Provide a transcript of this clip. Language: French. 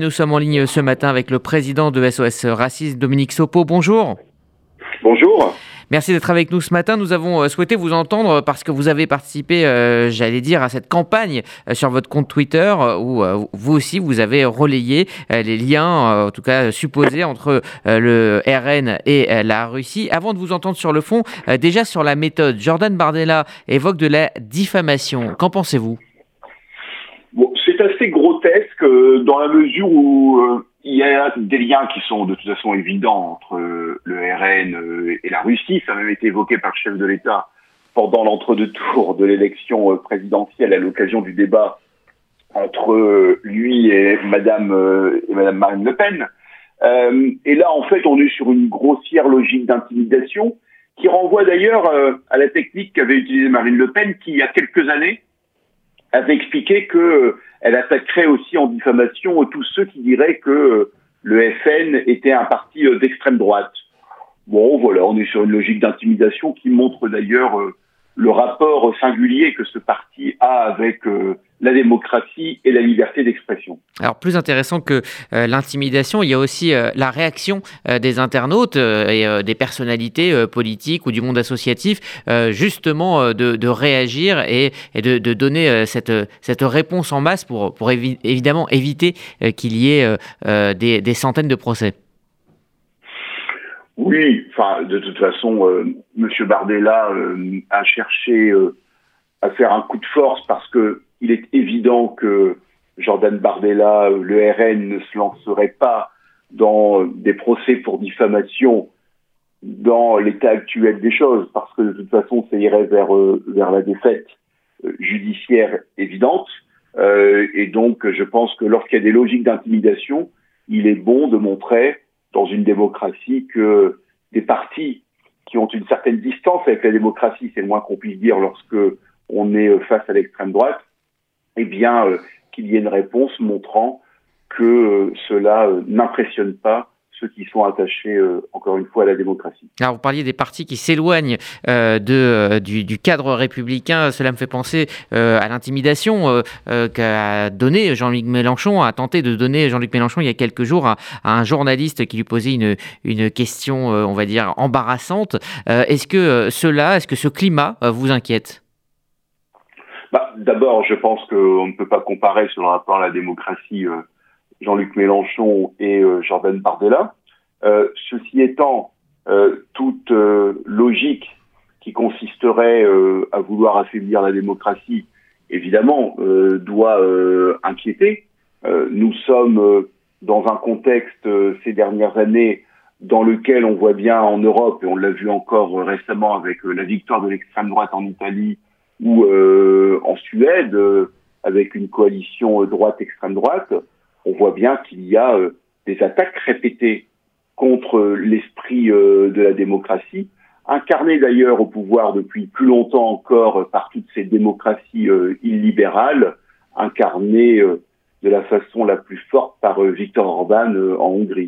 Nous sommes en ligne ce matin avec le président de SOS Racisme, Dominique Sopo. Bonjour. Bonjour. Merci d'être avec nous ce matin. Nous avons euh, souhaité vous entendre parce que vous avez participé, euh, j'allais dire, à cette campagne euh, sur votre compte Twitter où vous aussi vous avez relayé les liens, en tout cas supposés, entre le RN et la Russie. Avant de vous entendre sur le fond, déjà sur la méthode, Jordan Bardella évoque de la diffamation. Qu'en pensez-vous? C'est assez grotesque euh, dans la mesure où euh, il y a des liens qui sont de toute façon évidents entre euh, le RN et la Russie. Ça a même été évoqué par le chef de l'État pendant l'entre-deux tours de l'élection présidentielle à l'occasion du débat entre lui et Madame Marine Le Pen. et là, en fait, on est sur une grossière logique d'intimidation qui renvoie d'ailleurs à la technique qu'avait utilisée Marine Le Pen, qui il y a quelques années avait expliqué que elle attaquerait aussi en diffamation tous ceux qui diraient que euh, le FN était un parti euh, d'extrême droite. Bon, voilà, on est sur une logique d'intimidation qui montre d'ailleurs le rapport singulier que ce parti a avec la démocratie et la liberté d'expression. Alors plus intéressant que euh, l'intimidation, il y a aussi euh, la réaction euh, des internautes et des personnalités politiques ou du monde associatif, justement de, réagir et, de, donner cette, cette réponse en masse pour, pour évidemment éviter qu'il y ait des, des, centaines de procès. Oui, enfin de toute façon, M. Bardella a cherché à faire un coup de force parce que il est évident que Jordan Bardella, le RN, ne se lancerait pas dans des procès pour diffamation dans l'état actuel des choses, parce que de toute façon, ça irait vers, euh, vers la défaite euh, judiciaire évidente. Euh, et donc, je pense que lorsqu'il y a des logiques d'intimidation, il est bon de montrer dans une démocratie que des partis qui ont une certaine distance avec la démocratie, c'est le moins qu'on puisse dire lorsque on est face à l'extrême droite, eh bien, euh, qu'il y ait une réponse montrant que euh, cela euh, n'impressionne pas ceux qui sont attachés, encore une fois, à la démocratie. Alors, vous parliez des partis qui s'éloignent du, cadre républicain. Cela me fait penser à l'intimidation qu'a donné Jean-Luc Mélenchon, a tenté de donner Jean-Luc Mélenchon il y a quelques jours à, un journaliste qui lui posait une question, on va dire, embarrassante. est-ce que cela, est-ce que ce climat vous inquiète? Bah, D'abord, je pense qu'on ne peut pas comparer sur le rapport à la démocratie euh, Jean-Luc Mélenchon et euh, Jordan Bardella. Euh, ceci étant, toute logique qui consisterait à vouloir affaiblir la démocratie, évidemment, doit inquiéter. nous sommes dans un contexte ces dernières années dans lequel on voit bien en Europe, et on l'a vu encore récemment avec la victoire de l'extrême droite en Italie ou euh, en Suède, euh, avec une coalition euh, droite-extrême droite, on voit bien qu'il y a des attaques répétées contre l'esprit de la démocratie, incarné d'ailleurs au pouvoir depuis plus longtemps encore par toutes ces démocraties illibérales, incarnées de la façon la plus forte par Viktor Orban en Hongrie.